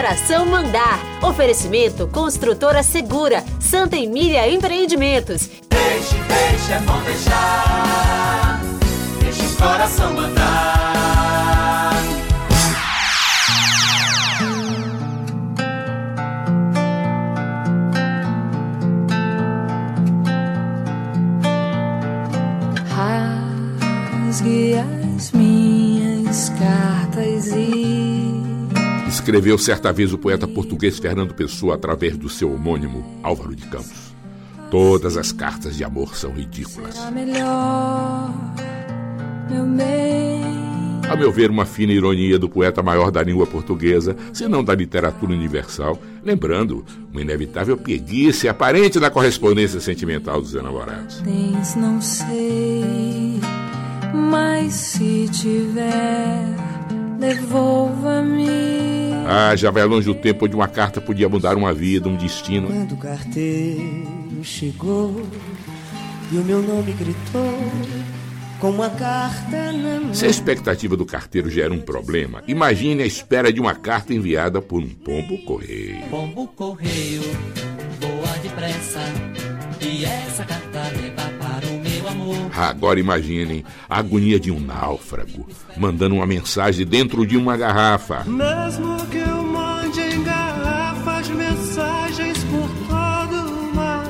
coração mandar. Oferecimento Construtora Segura, Santa Emília Empreendimentos. Deixe, deixe, é bom deixar. Deixe o coração mandar. Rasgue as minhas cartas e Escreveu certa vez o poeta português Fernando Pessoa através do seu homônimo Álvaro de Campos. Todas as cartas de amor são ridículas. A meu ver, uma fina ironia do poeta maior da língua portuguesa, se não da literatura universal, lembrando uma inevitável preguiça aparente da correspondência sentimental dos enamorados. Tens, não sei, mas se tiver, devolva-me. Ah, já vai longe o tempo onde uma carta podia mudar uma vida, um destino. Quando o carteiro chegou e o meu nome gritou com uma carta na mão. Se a expectativa do carteiro já era um problema, imagine a espera de uma carta enviada por um pombo correio. Pombo correio, voa depressa. E essa carta leva para o. Agora imaginem a agonia de um náufrago mandando uma mensagem dentro de uma garrafa. Mesmo que eu mande em garrafas mensagens por todo o mar.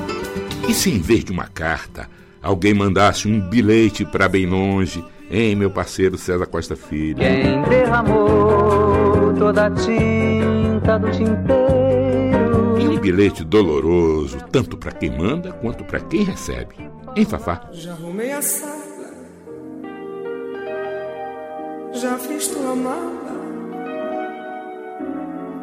E se em vez de uma carta, alguém mandasse um bilhete para bem longe, hein, meu parceiro César Costa Filho? Quem derramou toda a tinta do tinteiro. E um bilhete doloroso, tanto para quem manda quanto para quem recebe. Hein, Fafá? Já arrumei a sala. Já fiz tua mala.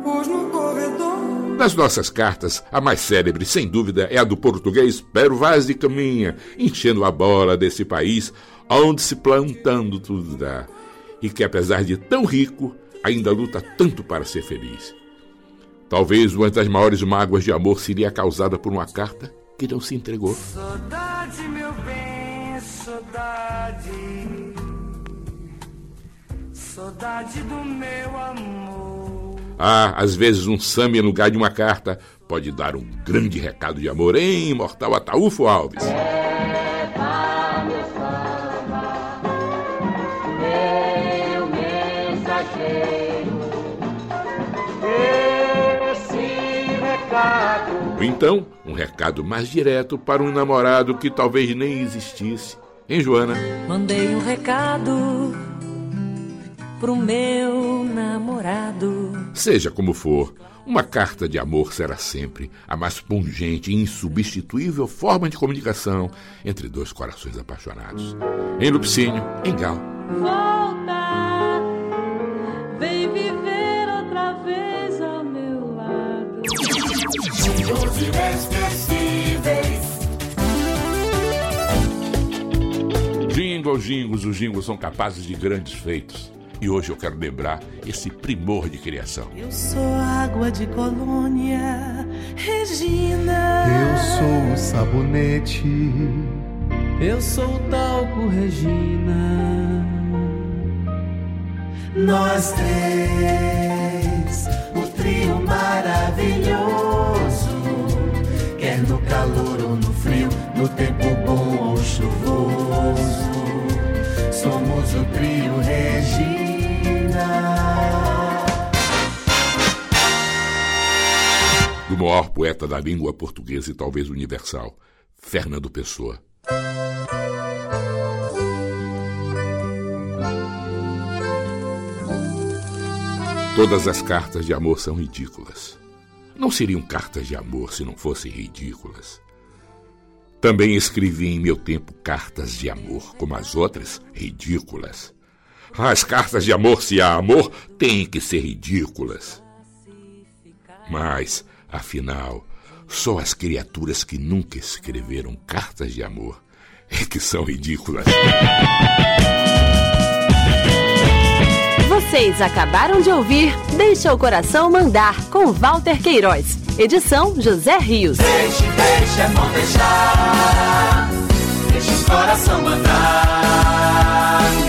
Pus no corredor. Das nossas cartas, a mais célebre, sem dúvida, é a do português Pero Vaz de Caminha, enchendo a bola desse país onde se plantando tudo dá. E que, apesar de tão rico, ainda luta tanto para ser feliz. Talvez uma das maiores mágoas de amor seria causada por uma carta que não se entregou. Saudade, meu bem, saudade. Saudade do meu amor. Ah, às vezes um samba em lugar de uma carta pode dar um grande recado de amor, hein, imortal Ataúfo Alves? Ou então, um recado mais direto para um namorado que talvez nem existisse. Hein, Joana? Mandei um recado pro meu namorado. Seja como for, uma carta de amor será sempre a mais pungente e insubstituível forma de comunicação entre dois corações apaixonados. Em Lupicínio, em Gal. Os inesquecíveis. Jingle, jingles, os jingles são capazes de grandes feitos. E hoje eu quero lembrar esse primor de criação. Eu sou água de colônia, Regina. Eu sou o sabonete. Eu sou o talco, Regina. Nós três, o no tempo bom ou chuvoso. Somos o trio Regina. Do maior poeta da língua portuguesa e talvez universal, Fernando Pessoa. Todas as cartas de amor são ridículas. Não seriam cartas de amor se não fossem ridículas. Também escrevi em meu tempo cartas de amor, como as outras, ridículas. As cartas de amor, se há amor, têm que ser ridículas. Mas, afinal, só as criaturas que nunca escreveram cartas de amor é que são ridículas. Vocês acabaram de ouvir Deixa o Coração Mandar, com Walter Queiroz. Edição José Rios. Deixe, deixe, é bom deixar. Deixe o coração mandar.